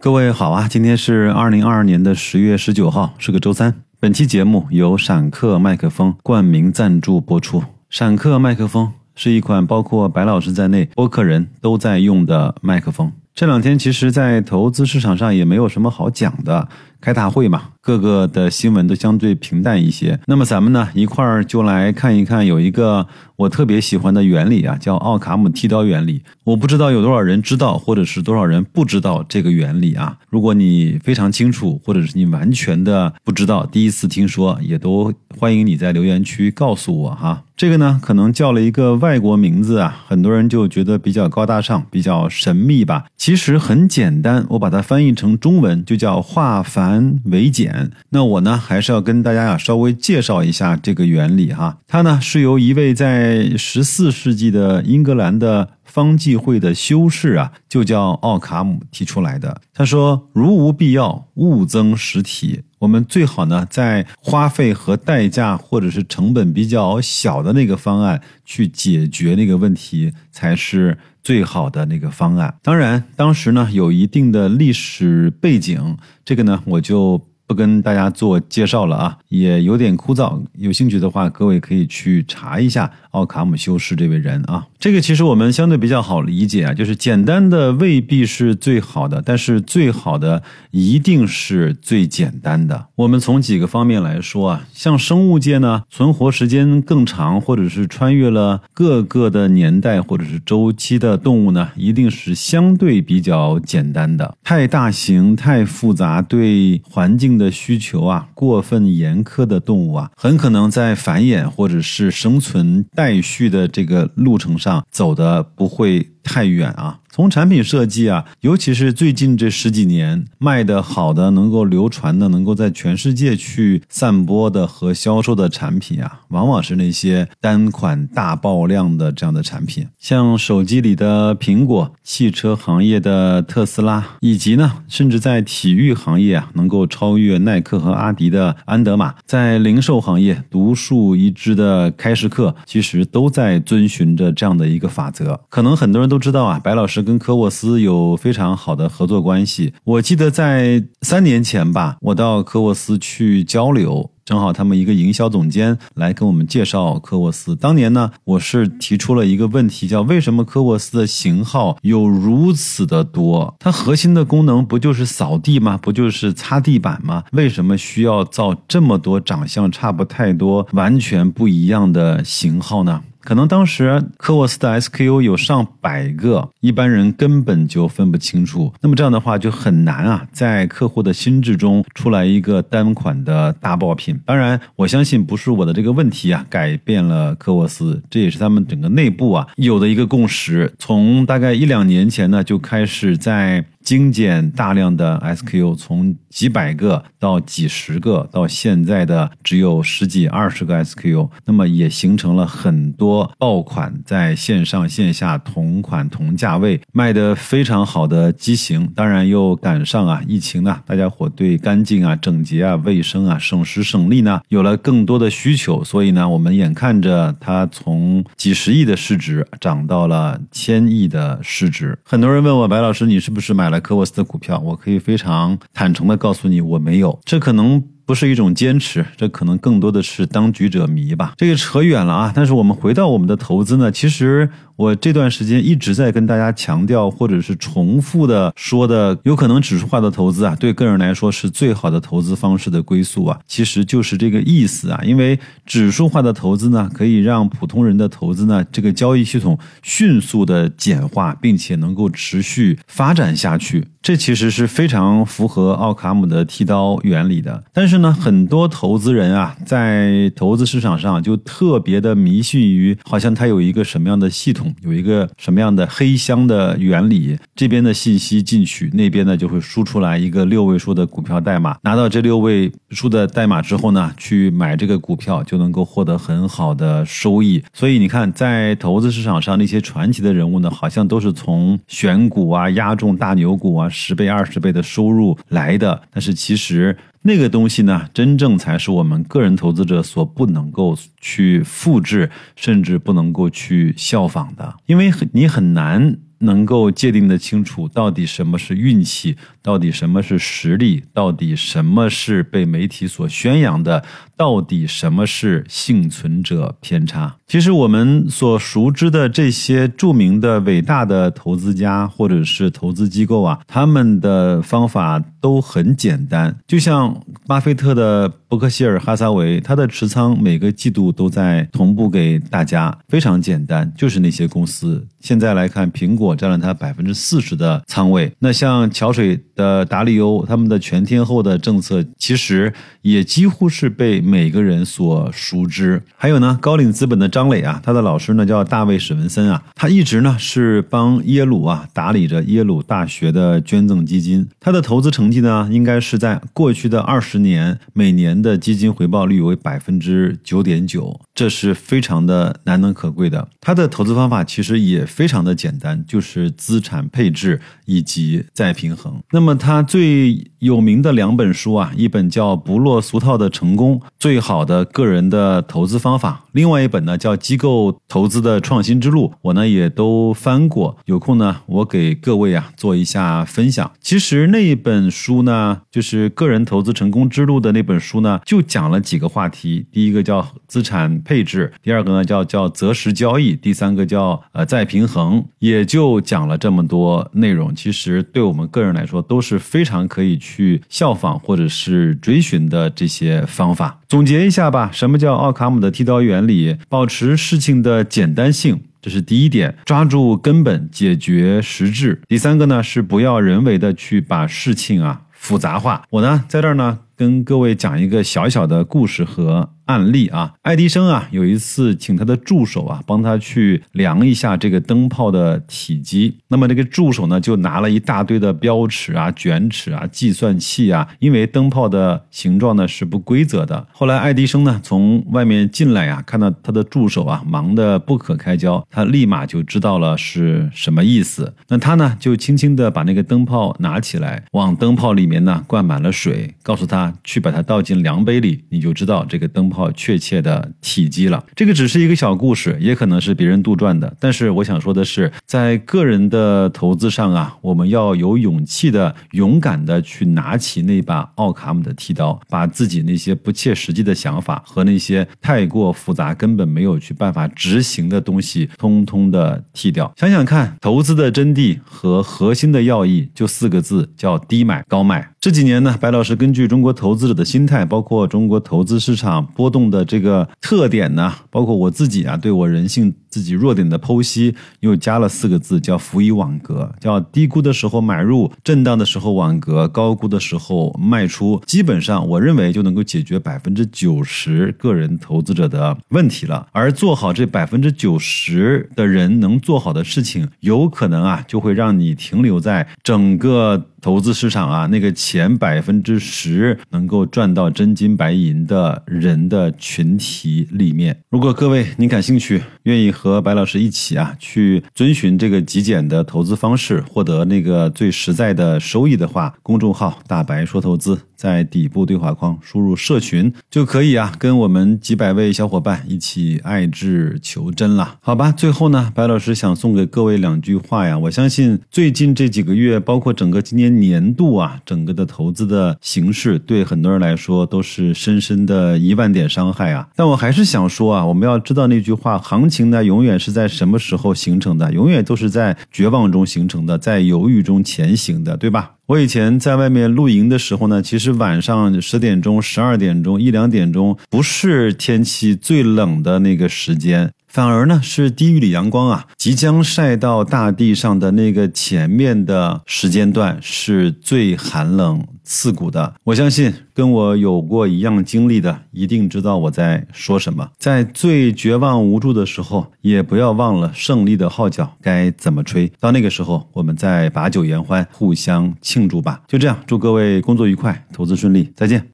各位好啊，今天是二零二二年的十月十九号，是个周三。本期节目由闪客麦克风冠名赞助播出。闪客麦克风是一款包括白老师在内播客人都在用的麦克风。这两天其实，在投资市场上也没有什么好讲的，开大会嘛，各个的新闻都相对平淡一些。那么咱们呢，一块儿就来看一看，有一个我特别喜欢的原理啊，叫奥卡姆剃刀原理。我不知道有多少人知道，或者是多少人不知道这个原理啊。如果你非常清楚，或者是你完全的不知道，第一次听说，也都欢迎你在留言区告诉我哈。这个呢，可能叫了一个外国名字啊，很多人就觉得比较高大上，比较神秘吧。其实很简单，我把它翻译成中文就叫化繁为简。那我呢，还是要跟大家啊稍微介绍一下这个原理哈。它呢是由一位在十四世纪的英格兰的。方济会的修士啊，就叫奥卡姆提出来的。他说：“如无必要，勿增实体。我们最好呢，在花费和代价或者是成本比较小的那个方案去解决那个问题，才是最好的那个方案。当然，当时呢有一定的历史背景，这个呢我就。”不跟大家做介绍了啊，也有点枯燥。有兴趣的话，各位可以去查一下奥卡姆修士这位人啊。这个其实我们相对比较好理解啊，就是简单的未必是最好的，但是最好的一定是最简单的。我们从几个方面来说啊，像生物界呢，存活时间更长，或者是穿越了各个的年代或者是周期的动物呢，一定是相对比较简单的。太大型、太复杂，对环境。的需求啊，过分严苛的动物啊，很可能在繁衍或者是生存待续的这个路程上走的不会太远啊。从产品设计啊，尤其是最近这十几年卖的好的、能够流传的、能够在全世界去散播的和销售的产品啊，往往是那些单款大爆量的这样的产品，像手机里的苹果、汽车行业的特斯拉，以及呢，甚至在体育行业啊，能够超越耐克和阿迪的安德玛，在零售行业独树一帜的开市客，其实都在遵循着这样的一个法则。可能很多人都不知道啊，白老师。跟科沃斯有非常好的合作关系。我记得在三年前吧，我到科沃斯去交流，正好他们一个营销总监来跟我们介绍科沃斯。当年呢，我是提出了一个问题，叫为什么科沃斯的型号有如此的多？它核心的功能不就是扫地吗？不就是擦地板吗？为什么需要造这么多长相差不太多、完全不一样的型号呢？可能当时科沃斯的 SKU 有上百个，一般人根本就分不清楚。那么这样的话就很难啊，在客户的心智中出来一个单款的大爆品。当然，我相信不是我的这个问题啊改变了科沃斯，这也是他们整个内部啊有的一个共识。从大概一两年前呢就开始在。精简大量的 SKU，从几百个到几十个，到现在的只有十几二十个 SKU，那么也形成了很多爆款，在线上线下同款同价位卖的非常好的机型。当然又赶上啊疫情呢，大家伙对干净啊、整洁啊、卫生啊、省时省力呢有了更多的需求，所以呢，我们眼看着它从几十亿的市值涨到了千亿的市值。很多人问我白老师，你是不是买了？科沃斯的股票，我可以非常坦诚的告诉你，我没有。这可能不是一种坚持，这可能更多的是当局者迷吧。这个扯远了啊！但是我们回到我们的投资呢，其实。我这段时间一直在跟大家强调，或者是重复的说的，有可能指数化的投资啊，对个人来说是最好的投资方式的归宿啊，其实就是这个意思啊。因为指数化的投资呢，可以让普通人的投资呢，这个交易系统迅速的简化，并且能够持续发展下去。这其实是非常符合奥卡姆的剃刀原理的。但是呢，很多投资人啊，在投资市场上就特别的迷信于，好像他有一个什么样的系统。有一个什么样的黑箱的原理？这边的信息进去，那边呢就会输出来一个六位数的股票代码。拿到这六位数的代码之后呢，去买这个股票就能够获得很好的收益。所以你看，在投资市场上那些传奇的人物呢，好像都是从选股啊、压中大牛股啊，十倍、二十倍的收入来的。但是其实。那个东西呢，真正才是我们个人投资者所不能够去复制，甚至不能够去效仿的，因为你很难能够界定的清楚，到底什么是运气，到底什么是实力，到底什么是被媒体所宣扬的，到底什么是幸存者偏差。其实我们所熟知的这些著名的、伟大的投资家或者是投资机构啊，他们的方法都很简单，就像巴菲特的伯克希尔哈撒韦，他的持仓每个季度都在同步给大家，非常简单，就是那些公司。现在来看，苹果占了他百分之四十的仓位。那像桥水的达利欧，他们的全天候的政策，其实也几乎是被每个人所熟知。还有呢，高瓴资本的张磊啊，他的老师呢叫大卫史文森啊，他一直呢是帮耶鲁啊打理着耶鲁大学的捐赠基金。他的投资成成绩呢，应该是在过去的二十年，每年的基金回报率为百分之九点九，这是非常的难能可贵的。他的投资方法其实也。非常的简单，就是资产配置以及再平衡。那么他最有名的两本书啊，一本叫《不落俗套的成功：最好的个人的投资方法》，另外一本呢叫《机构投资的创新之路》，我呢也都翻过。有空呢，我给各位啊做一下分享。其实那一本书呢，就是个人投资成功之路的那本书呢，就讲了几个话题。第一个叫资产配置，第二个呢叫叫择时交易，第三个叫呃再平。衡也就讲了这么多内容，其实对我们个人来说都是非常可以去效仿或者是追寻的这些方法。总结一下吧，什么叫奥卡姆的剃刀原理？保持事情的简单性，这是第一点，抓住根本，解决实质。第三个呢是不要人为的去把事情啊复杂化。我呢在这儿呢跟各位讲一个小小的故事和。案例啊，爱迪生啊，有一次请他的助手啊，帮他去量一下这个灯泡的体积。那么这个助手呢，就拿了一大堆的标尺啊、卷尺啊、计算器啊，因为灯泡的形状呢是不规则的。后来爱迪生呢从外面进来呀，看到他的助手啊忙得不可开交，他立马就知道了是什么意思。那他呢就轻轻地把那个灯泡拿起来，往灯泡里面呢灌满了水，告诉他去把它倒进量杯里，你就知道这个灯泡。好确切的体积了，这个只是一个小故事，也可能是别人杜撰的。但是我想说的是，在个人的投资上啊，我们要有勇气的、勇敢的去拿起那把奥卡姆的剃刀，把自己那些不切实际的想法和那些太过复杂、根本没有去办法执行的东西，通通的剃掉。想想看，投资的真谛和核心的要义就四个字，叫低买高卖。这几年呢，白老师根据中国投资者的心态，包括中国投资市场波动的这个特点呢，包括我自己啊，对我人性。自己弱点的剖析，又加了四个字，叫“辅以网格”，叫低估的时候买入，震荡的时候网格，高估的时候卖出。基本上，我认为就能够解决百分之九十个人投资者的问题了。而做好这百分之九十的人能做好的事情，有可能啊，就会让你停留在整个投资市场啊那个前百分之十能够赚到真金白银的人的群体里面。如果各位您感兴趣，愿意。和白老师一起啊，去遵循这个极简的投资方式，获得那个最实在的收益的话，公众号“大白说投资”在底部对话框输入“社群”就可以啊，跟我们几百位小伙伴一起爱智求真了，好吧？最后呢，白老师想送给各位两句话呀。我相信最近这几个月，包括整个今年年度啊，整个的投资的形式，对很多人来说都是深深的一万点伤害啊。但我还是想说啊，我们要知道那句话，行情呢。永远是在什么时候形成的？永远都是在绝望中形成的，在犹豫中前行的，对吧？我以前在外面露营的时候呢，其实晚上十点钟、十二点钟、一两点钟，不是天气最冷的那个时间。反而呢，是低域里阳光啊，即将晒到大地上的那个前面的时间段是最寒冷刺骨的。我相信跟我有过一样经历的，一定知道我在说什么。在最绝望无助的时候，也不要忘了胜利的号角该怎么吹。到那个时候，我们再把酒言欢，互相庆祝吧。就这样，祝各位工作愉快，投资顺利，再见。